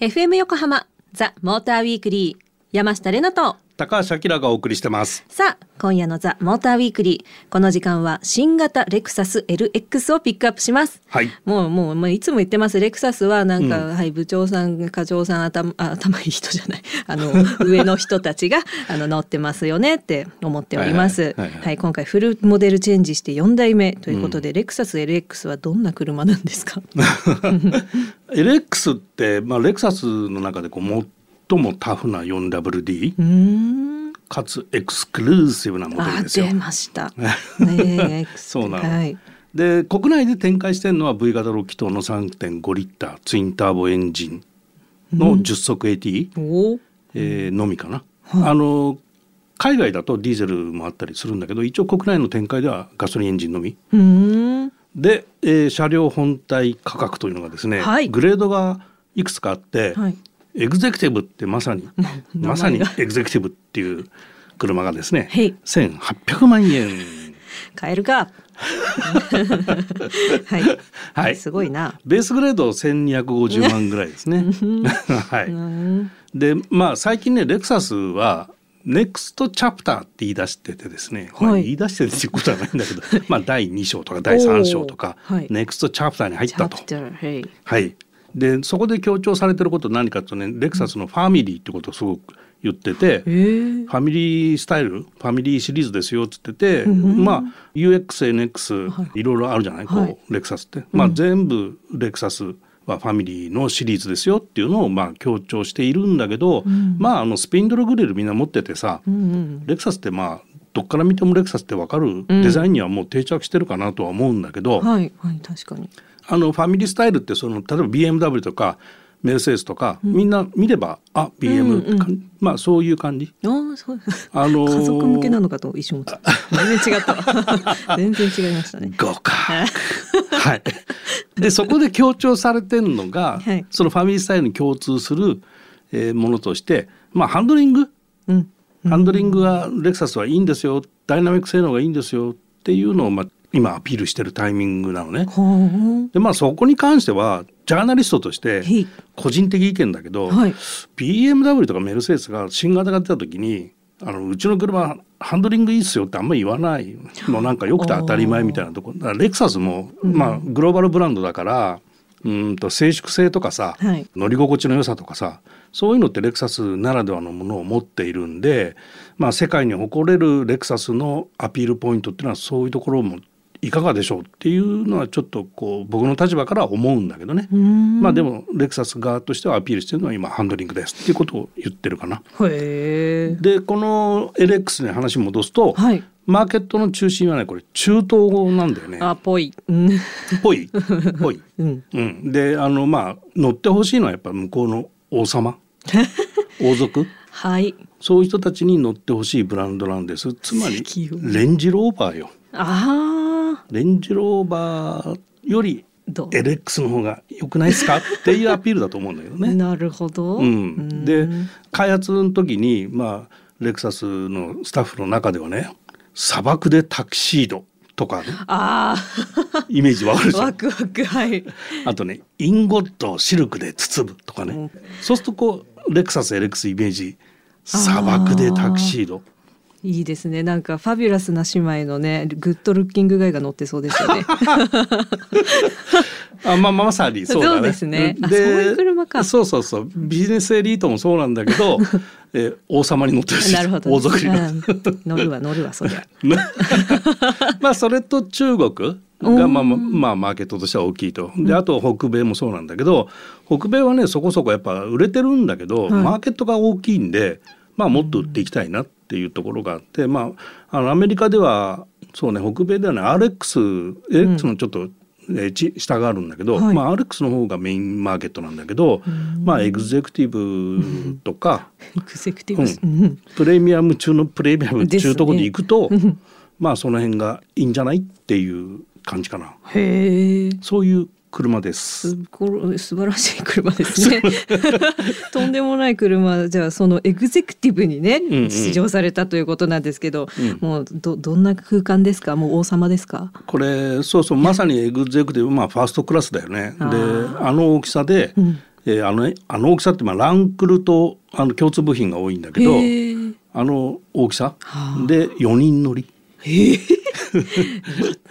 FM 横浜ザ・モーターウィークリー山下れなと。高橋明がお送りしてます。さあ今夜のザ・モーターウィークリー。この時間は新型レクサス LX をピックアップします。はい。もうもうもういつも言ってます。レクサスはなんか、はい部長さん課長さん頭あ 頭いい人じゃない。あの上の人たちが あの乗ってますよねって思っております。はい今回フルモデルチェンジして4代目ということで、レクサス LX はどんな車なんですか？LX って、まあ、レクサスの中でこう最もタフな 4WD、うーんかつエクスクルーシブなモデルあですよ出。ました。ね えそうなのはい。で国内で展開してるのは V 型6気筒の3.5リッターツインターボエンジンの10速 AT、おえーのみかな。あの海外だとディーゼルもあったりするんだけど一応国内の展開ではガソリンエンジンのみ。で、えー車両本体価格というのがですね、はいグレードがいくつかあって、はい。エグゼクティブってまさに まさにエグゼクティブっていう車がですね、はい1800万円。買えるか。はい。はいすごいな。ベースグレード1250万ぐらいですね。はい。うん。でまあ最近ねレクサスはネクストチャプターって言い出しててですね、まあはい言い出してるっていうことはないんだけどまあ第2章とか第3章とか、 next chapter に入ったとはい。はい、でそこで強調されてることは何かとねレクサスのファミリーってことをすごく言ってて、え。ーファミリースタイルファミリーシリーズですよっつってて、うんまあ UX NX、、はい。ろいろあるじゃない？こう、はいレクサスって、まあ、全部レクサスはファミリーのシリーズですよっていうのをまあ強調しているんだけど、ん。まああのスピンドルグリルみんな持っててさ、うんうん。レクサスってまあどっから見てもレクサスって分かるデザインにはもう定着してるかなとは思うんだけど、はいはい確かに。あのファミリースタイルってその例えば BMW とかメルセデスとか、みんな見ればあ BM って感じ、まあそういう感じ。ああそう。あのー家族向けなのかと一瞬思った。全然違った。全然違いましたね。合格はい。でそこで強調されてるのが、はいそのファミリースタイルに共通する、えーものとして、まあハンドリング、うん。ハンドリングがレクサスはいいんですよ、ダイナミック性能がいいんですよっていうのをまあ今アピールしてるタイミングなのね。ほでまあそこに関してはジャーナリストとしてはい。個人的意見だけど、はい。BMW とかメルセデスが新型が出た時にあのうちの車ハンドリングいいっすよってあんまり言わない。もうなんかよくて当たり前みたいなとこ。ろレクサスも、まあグローバルブランドだからうんと静粛性とかさ、はい。乗り心地の良さとかさそういうのってレクサスならではのものを持っているんで、まあ、世界に誇れるレクサスのアピールポイントっていうのはそういうところもいかがでしょうっていうのはちょっとこう僕の立場からは思うんだけどね。まあでもレクサス側としてはアピールしてるのは今ハンドリングですっていうことを言ってるかな。でこの LX に話戻すと、はい。マーケットの中心はねこれ中東語なんだよね。あぽい。うん。ぽいぽい。うん。うん、であのまあ乗ってほしいのはやっぱ向こうの王様 王族はい。そういう人たちに乗ってほしいブランドなんですつまりレンジローバーよああ。レンジローバーより LX の方が良くないですか？っていうアピールだと思うんだけどね。なるほど。うん、で開発の時にまあレクサスのスタッフの中ではね砂漠でタキシードとかねあイメージわかるでしあ、ょワクワクはい。あとねインゴットをシルクで包むとかね、うんそうするとこうレクサス LX イメージ砂漠でタキシードいいですね。なんかファビュラスな姉妹のね、グッドルッキングガイが乗ってそうですよね。あまあまさにそうだね。そうですねそういう車かそうそうそうビジネスエリートもそうなんだけど、えー王様に乗ってるしなるほど、王族に乗るわ乗るわそりゃ。まあそれと中国がまあまあまあマーケットとしては大きいと。であと北米もそうなんだけど北米はねそこそこやっぱ売れてるんだけど、はいマーケットが大きいんでまあもっと売っていきたいなっていうところがあって、まああのアメリカではそうね北米ではね RX、RX のちょっと、えーち下があるんだけど、はいまあ RX の方がメインマーケットなんだけど、まあエグゼクティブとか、エグゼクティブス。うんプレミアム中のプレミアムってですねいうところに行くと、まあその辺がいいんじゃないっていう感じかな。へえ。そういう車です。すご素晴らしい車ですね。とんでもない車じゃあそのエグゼクティブにね、うんうん試乗されたということなんですけど、うんもうどどんな空間ですか？もう王様ですか？これそうそうまさにエグゼクティブまあファーストクラスだよね。であの大きさで、うんえーあのあの大きさってまあランクルとあの共通部品が多いんだけどあの大きさはあで4人乗り。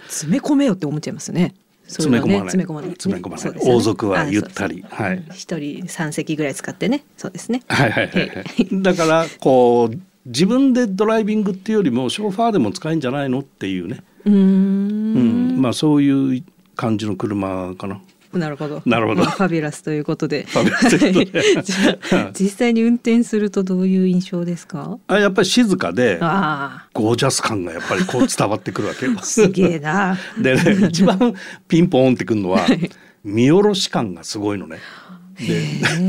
詰め込めよって思っちゃいますね。詰め込まない詰め込まない。詰め込まない王族はゆったりはい一人三席ぐらい使ってね。そうですね。はいはいはいはい。だからこう自分でドライビングっていうよりもショーファーでも使えんじゃないのっていうね。うーうんん。まあそういう感じの車かな。なるほど。なるほどまあファビュラスということで。ファビュラスということではい じゃあ実際に運転するとどういう印象ですか？あやっぱり静かであゴージャス感がやっぱりこう伝わってくるわけよ。あ、すげえな。でね一番ピンポーンってくるのは見下ろし感がすごいのね。で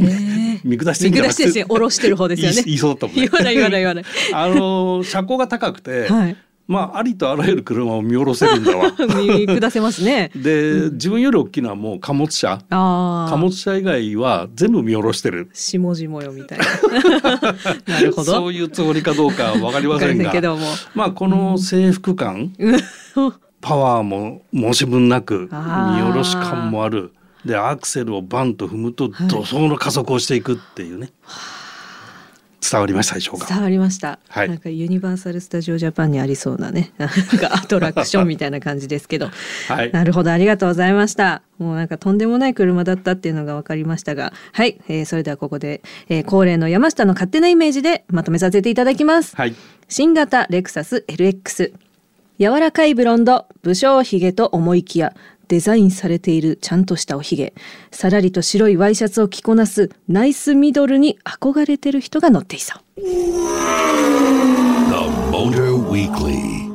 見下して見下してですね下ろしてる方ですよね言い言いそうだったもんね言わない言わない言わない。あの車高が高くて、はい。まあありとあらゆる車を見下ろせるんだわ。見下せますね。で、自分より大きいのはもう貨物車。貨物車以外は全部見下ろしてる。下々よみたいな。なるほど。そういうつもりかどうかは分かりませんがませんけども。まあこの制服感、パワーも申し分なく見下ろし感もあるでアクセルをバンと踏むとはい怒涛の加速をしていくっていうね、伝わりましたでしょうか伝わりました、はい。なんかユニバーサル・スタジオ・ジャパンにありそうなね なんかアトラクションみたいな感じですけど。はい。なるほどありがとうございました。もうなんかとんでもない車だったっていうのが分かりましたが。はい、えーそれではここで、えー恒例の山下の勝手なイメージでまとめさせていただきます、はい。新型レクサス LX 柔らかいブロンド武将髭と思いきやデザインされているちゃんとしたおひげ。さらりと白いワイシャツを着こなすナイスミドルに憧れてる人が乗っていそう。The Motor Weekly.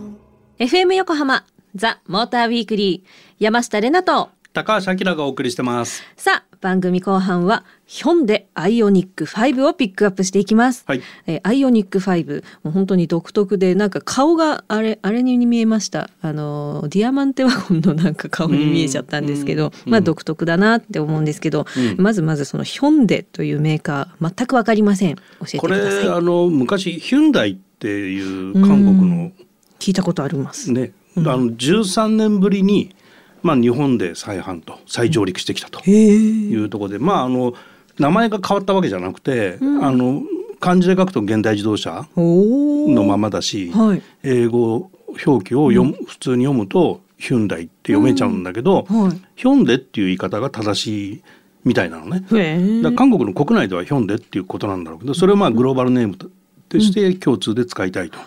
FM 横浜ザ・モーターウィークリー。山下れなと高橋明がお送りしてます。さあ番組後半はヒョンデアイオニック5をピックアップしていきます、はい。えーアイオニック5もう本当に独特でなんか顔があれあれに見えました。あのーディアマンテワゴンのなんか顔に見えちゃったんですけどうんまあ独特だなって思うんですけど、うん。まずまずそのヒョンデというメーカー全くわかりません。教えてこください。れあの昔ヒュンダイっていう韓国の聞いたことあります、ね、あの13年ぶりにまあ日本で再販と再上陸してきたというところで、まああの名前が変わったわけじゃなくて、あの漢字で書くと現代自動車のままだし、はい。英語表記を読む、普通に読むとヒュンダイって読めちゃうんだけど、はい。ヒョンデっていう言い方が正しいみたいなのね。韓国の国内ではヒョンデっていうことなんだろうけどそれをまあグローバルネームととして共通で使いたいと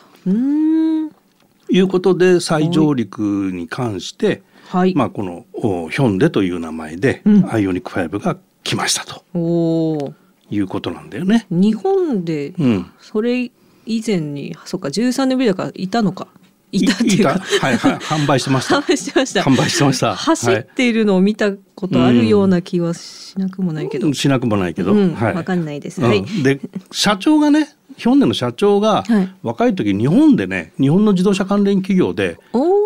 いうことで再上陸に関して、はい、まあ、このおヒョンデという名前で、うん。アイオニック5が来ましたと。おー。いうことなんだよね。日本でうん、それ以前にそっか13年ぶりだからいたのか。いたっていうか。はいはい。販売してました。販売してました。販売してました。走っているのを見たことあるような気はしなくもないけど、はい、しなくもないけど、うん。はい。わかんないです、うん。はい。で 社長がねヒョンデの社長がはい。若い時日本でね日本の自動車関連企業で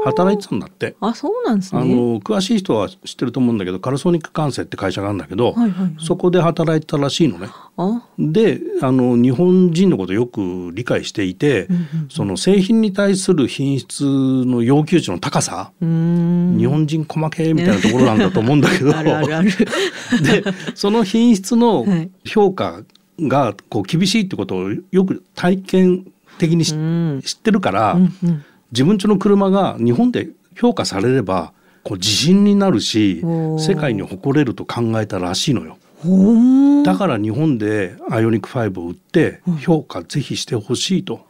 働いてたんだって。あそうなんですね。あの詳しい人は知ってると思うんだけどカルソニック管制って会社があるんだけど、はいはいはい。そこで働いてたらしいのね。あ。であの日本人のことをよく理解していて、うんうんその製品に対する品質の要求値の高さ、日本人細けみたいなところなんだと思うんだけど。あるあるある。でその品質のはい。評価がこう厳しいってことをよく体験的にしうん。知ってるから、うんうん。自分家の車が日本で評価されればこう自信になるし世界に誇れると考えたらしいのよ。だから日本でアイオニック5を売って評価ぜひしてほしいと。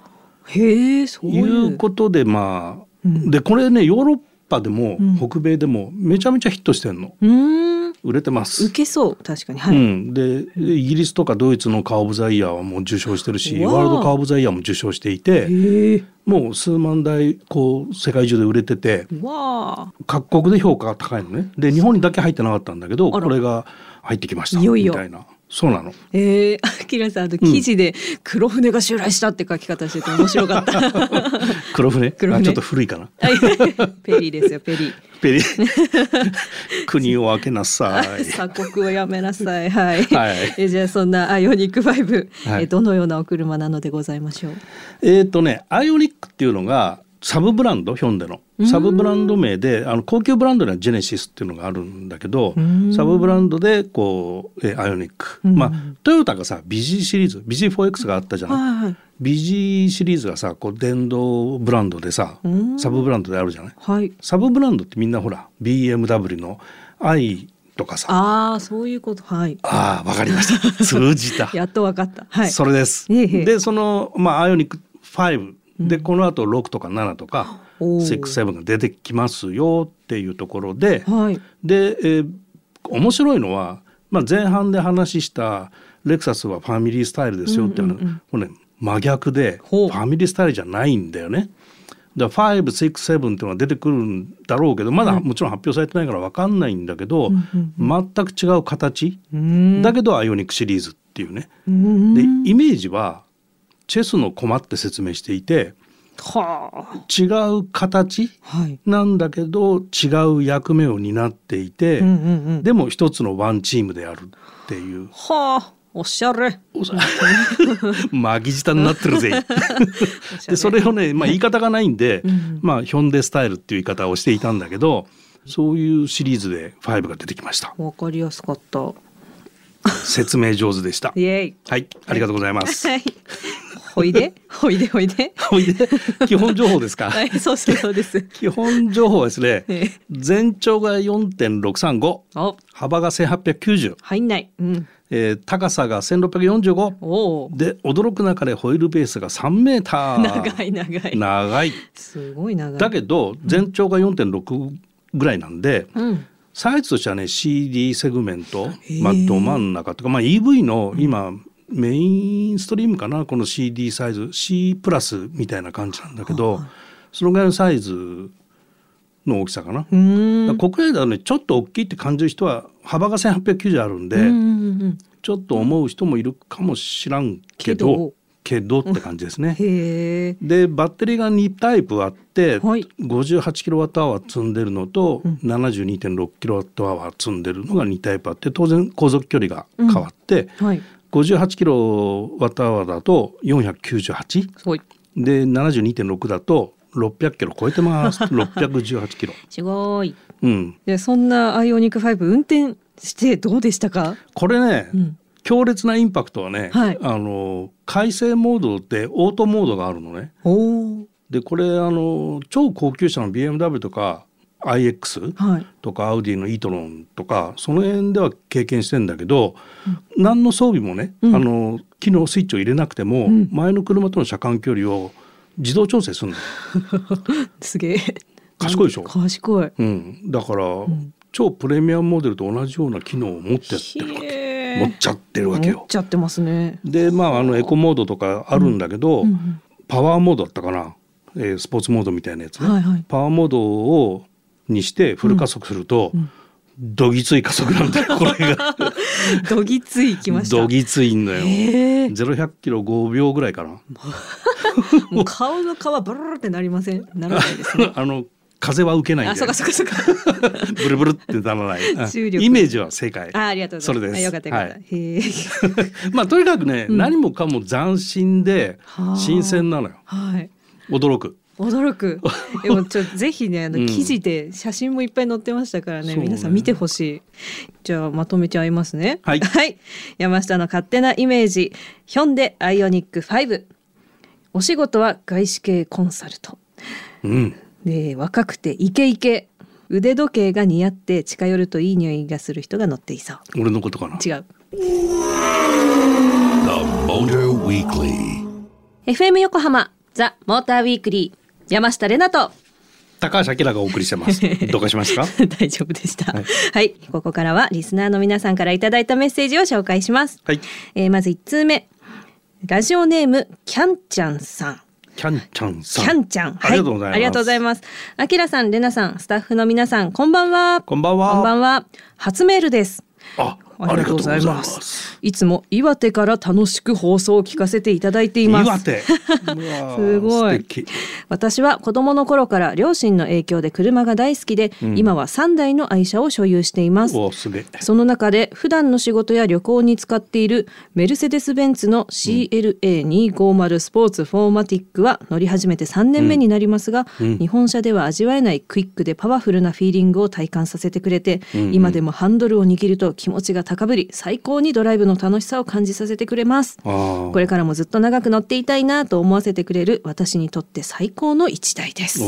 へえそうい。いううことでまあ、うん。でこれねヨーロッパでもうん。北米でもめちゃめちゃヒットしてんの。うーん売れてます。受。けそう確かに。はい、うん、でイギリスとかドイツのカー・オブ・ザ・イヤーはもう受賞してるしワールドカー・オブ・ザ・イヤーも受賞していてもう数万台こう世界中で売れてて各国で評価が高いのね。で日本にだけ入ってなかったんだけどこれが入ってきましたみたいなそうなの。えー、あきらさんあと記事で黒船が襲来したって書き方してて面白かった。黒船？黒船あちょっと古いかな。はいペリーですよペリー。ペリ 国を開けなさい。鎖国をやめなさい。はい。はいえじゃあそんなアイオニック5、はいえどのようなお車なのでございましょう？えっ、とね、アイオニックっていうのがサブブランドヒョンデの。サブブランド名であの高級ブランドにはジェネシスっていうのがあるんだけどん。サブブランドでこう、えーアイオニック、ん。まあトヨタがさ BG シリーズ BG4X があったじゃない、はいはい。BG シリーズがさこう電動ブランドでさうん。サブブランドであるじゃない？はい。サブブランドってみんなほら BMW の i とかさ。ああそういうこと。はい。ああわかりました。通じた。やっとわかった。はい。それです。ええでそのまあアイオニック5で、この後6とか7とかおー67が出てきますよっていうところで、はい。で、えー面白いのは、まあ、前半で話したレクサスはファミリースタイルですよっていうのは、うんうんね真逆でファミリースタイルじゃないんだよね。だから567っていうのが出てくるんだろうけどまだもちろん発表されてないから分かんないんだけど、全く違う形、うん。だけどアイオニックシリーズっていうね。うんでイメージはチェスの駒って説明していては違う形あ。はい。なんだけど違う役目を担っていて、うんうんうん。でも一つのワンチームであるっていうはあ。おしゃれ。巻き舌になってるぜ でそれをね、まあ、言い方がないんで、んまあヒョンデスタイルっていう言い方をしていたんだけどそういうシリーズで5が出てきましたわかりやすかった。説明上手でしたイエイ。はいありがとうございますはい。ほいで、ほいで、ほいで？ほいで？基本情報ですか？はい、そうそうそうです。基本情報はですねええ全長が4.635お、幅が1890、入んない。うん。えー高さが1645おお。で驚く中でホイールベースが3メーター長い長い。長いすごい長い。だけど全長が4.6ぐらいなんで、うん。サイズとしてはね CD セグメントまあ、ど真ん中とか、まあ、EV の今、メインストリームかなこの CD サイズ C プラスみたいな感じなんだけど、そのぐらいのサイズの大きさかな。国内ではねちょっと大きいって感じる人は幅が1890あるんで、うんうんうん。ちょっと思う人もいるかもしらんけどけどって感じですね。でバッテリーが2タイプあって、はい58キロワットアワー積んでるのと、72.6キロワットアワー積んでるのが2タイプあって当然航続距離が変わって、はい。58キロワットアワーだと498すごい。で72.6だと600キロ超えてます 618キロ。すごい。うん、で、そんなアイオニック5運転してどうでしたか？これね、うん。強烈なインパクトはね、はいあの改正モードでオートモードがあるのね。でこれあの超高級車の BMW とか iX はい。とかアウディのイートロンとかその辺では経験してんだけど、何の装備もね、うん。あの機能スイッチを入れなくても、うん。前の車との車間距離を自動調整するんだよ、すげえ。賢いでしょ？賢い。うん、だから、超プレミアムモデルと同じような機能を持ってやってるわけ持っちゃってるわけよ。持っ。ちゃってますね。でまああのエコモードとかあるんだけど、うんうん。パワーモードだったかな、えースポーツモードみたいなやつね、はいはい。パワーモードをにしてフル加速すると、どぎつい加速なんだよこれが どぎついきました。どぎついんだよ。ゼロ百キロ5秒ぐらいかな もう顔の皮ブルルってなりません？ならないですね。あの風は受けないんあ、でそうかそうかそうか。ブルブルってならないイメージは正解あ、ありがとうございます。それですあよかったよかった。はい。まあとにかくね、何もかも斬新ではあ新鮮なのよはい。驚く驚く。でもちょぜひねあのうん記事で写真もいっぱい載ってましたからね、そうね皆さん見てほしい。じゃあまとめちゃいますね。はい 山下の勝手なイメージヒョンデアイオニック5。お仕事は外資系コンサルト。うんで若くてイケイケ腕時計が似合って近寄るといい匂いがする人が乗っていそう。俺のことかな？違う。The Motor Weekly. FM 横浜ザ・モーターウィークリー山下れなと。高橋明がお送りしてます。どうかしますか？大丈夫でした、ははい。い、ここからはリスナーの皆さんからいただいたメッセージを紹介します、はい。えーまず1通目。ラジオネームキャンちゃんさん。キャンちゃんさん。キャンちゃん、ありがとうございます。ありがとうございます。あきらさんれなさんスタッフの皆さんこんばんは。こんばんは。こんばんは。初メールです。あありがとうございます。す。いつも岩手から楽しく放送を聞かせていただいています。すごい。私は子供の頃から両親の影響で車が大好きで、うん。今は3台の愛車を所有しています。その中で普段の仕事や旅行に使っているメルセデス・ベンツの CLA250 スポーツフォーマティックは乗り始めて3年目になりますが、うん。日本車では味わえないクイックでパワフルなフィーリングを体感させてくれて、うんうん。今でもハンドルを握ると気持ちが高ぶり最高にドライブの楽しさを感じさせてくれます。これからもずっと長く乗っていたいなと思わせてくれる私にとって最高の一台です。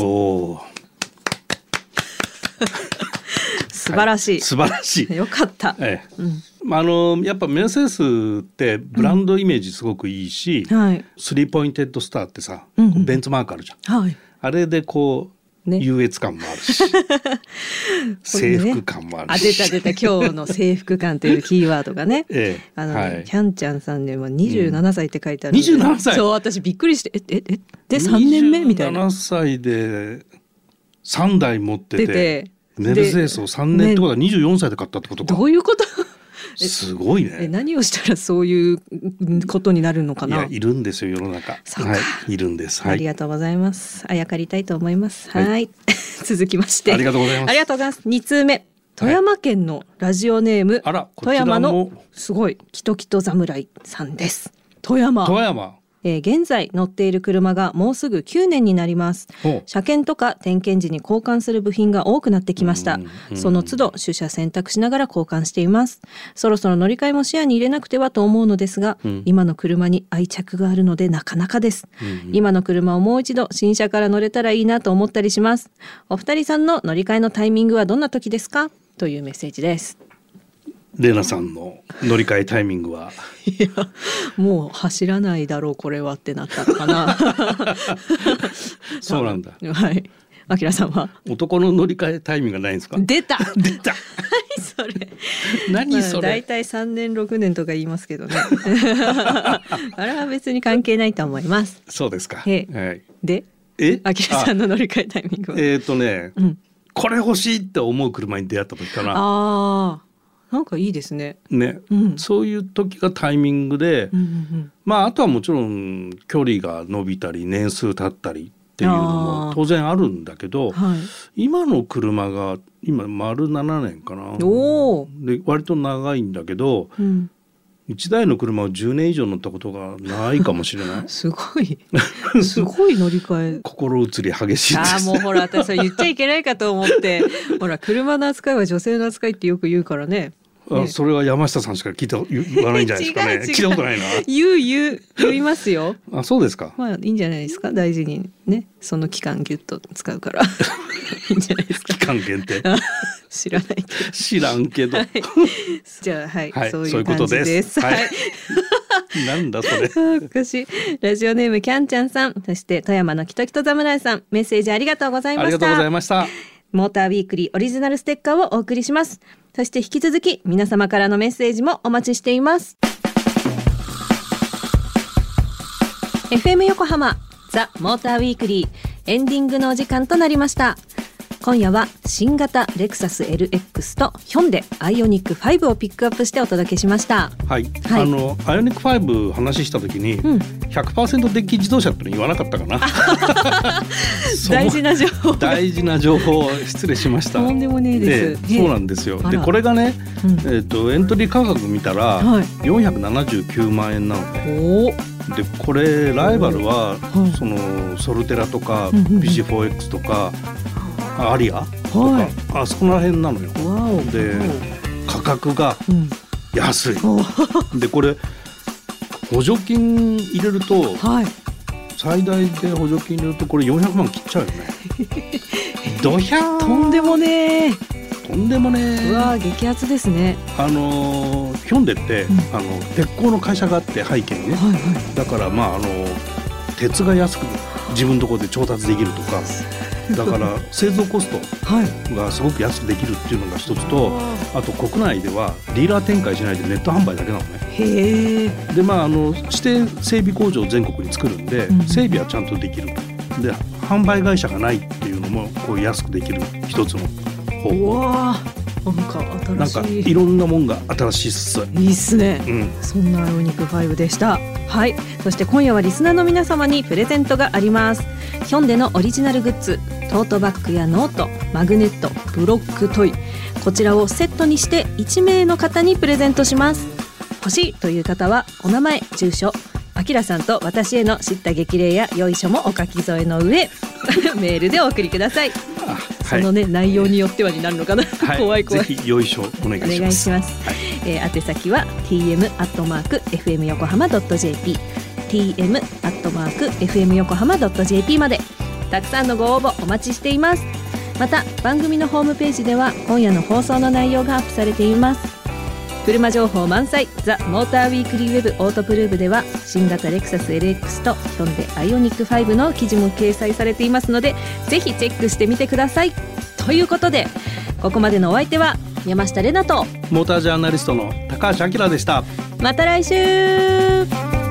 素晴らしい。素晴らしい よかった。ええうんまあ、あのやっぱメルセデスってブランドイメージすごくいいし、はい。スリーポインテッドスターってさ、うんうんベンツマークあるじゃんはい。あれでこう、ね。優越感もあるし 制服感もああるし、出た出た。今日の制服感というキーワードがね。ええあのね、はい。キャンちゃんさんでも27歳って書いてあるんで、27歳？そう私びっくりしてえええで3年目みたいな。27歳で3台持ってて出てメルセデスを3年ってことは24歳で買ったってことか、どういうこと？すごいえね何をしたらそういうことになるのかな？いるんですよ世の中。はいいるんです。はい。ありがとうございます。あやかりたいと思います。はい。はい。続きまして。ありがとうございます。ありがとうございます。2通目。富山県のラジオネーム、あらこ富山のすごいキトキト侍さんです。富山。富山えー現在乗っている車がもうすぐ9年になります。車検とか点検時に交換する部品が多くなってきました。その都度取捨選択しながら交換しています。そろそろ乗り換えも視野に入れなくてはと思うのですが、うん。今の車に愛着があるのでなかなかです、うん。今の車をもう一度新車から乗れたらいいなと思ったりします。お二人さんの乗り換えのタイミングはどんな時ですか？というメッセージですレナさんの乗り換えタイミングは？いやもう走らないだろうこれはってなったのかな。そうなんだ。はい。あきらさんは？男の乗り換えタイミングがないんですか？出た。出た。何それ。何それ？まあ大体3年6年とか言いますけどね。あれは別に関係ないと思います。そうですか。えはい。で？え？あきらさんの乗り換えタイミングは？えっ、とね、うん。これ欲しいって思う車に出会った時かな。あーなんかいいですね。ね、うん。そういう時がタイミングで、うんうんまああとはもちろん距離が伸びたり年数経ったりっていうのも当然あるんだけどうんはい。今の車が今丸7年かな。で割と長いんだけどうん、1台の車を10年以上乗ったことがないかもしれない。すごい。すごい乗り換え。心移り激しいであもうほら私は言っちゃいけないかと思って。ほら車の扱いは女性の扱いってよく言うからねねあそれは山下さんしか聞いた言わないんじゃないですかね。聞いたことない言う言う言いますよ。なあそうですか。まあいいんじゃないですか。大事にね。その期間ギュッと使うから。いいんじゃないですか。期間限定。知らないけど。知らんけど、はい。じゃあはい、はい。そういそうことでです。すはい、はい。なんだそれ。おかしい。ラジオネームキャンちゃんさん。そして富山のきときと侍さん。メッセージありがとうございました。ありがとうございましたモーターウィークリーオリジナルステッカーをお送りします。そして引き続き皆様からのメッセージもお待ちしています。FM 横浜ザ・モーターウィークリーエンディングのお時間となりました。今夜は新型レクサス LX とヒョンデアイオニック5をピックアップしてお届けしました。はい、はい。あのアイオニック5話した時に、うん。100%デッキ自動車っての言わなかったかな。大事な情報。大事な情報を失礼しました。とんでもねえです。ええそうなんですよ。でこれがね、うん。えっとエントリー価格見たら、はい。479万円なの。ねおおでこれライバルは、はい。そのソルテラとか、うんうんうん。BC4X とかアリアとか、はい。あそこら辺なのよ。で価格がうん。安い。お。ー でこれ補助金入れるとはい。最大で補助金入れるとこれ400万切っちゃうよね。ドヒャー。とんでもねえ。とんでもねうわー激アツですね。あのーヒョンデって、うん。あの鉄鋼の会社があって背景にね。はいはい。だからまああの鉄が安く自分のところで調達できるとかだから製造コストはい。がすごく安くできるっていうのが一つとあと国内ではディーラー展開しないでネット販売だけなのね。へえでまああの指定整備工場を全国に作るんで、うん。整備はちゃんとできるで販売会社がないっていうのもこう安くできる一つの方う法わなんかなんか新しいいろんなもんが新しいっす。いいっすね。うん。そんなお肉5でした。はい。そして今夜はリスナーの皆様にプレゼントがあります。ヒョンデのオリジナルグッズ。トートバッグやノート。マグネットブロックトイ。こちらをセットにして1名の方にプレゼントします。欲しいという方はお名前住所あきらさんと私への叱咤激励やよいしょもお書き添えの上 メールでお送りくださいそのね内容によってはになるのかな、はい怖い怖いぜひよいしょお願いおします。願いします。えー、宛先は tm アットマーク fm 横浜 jp tm アットマーク fm 横浜 jp までたくさんのご応募お待ちしています。また番組のホームページでは今夜の放送の内容がアップされています。車情報満載。ザ・モーターウィークリーウェブオートプルーブでは新型レクサス LX とヒョンデアイオニック5の記事も掲載されていますのでぜひチェックしてみてください。ということでここまでのお相手は山下れなとモータージャーナリストの高橋明でした。また来週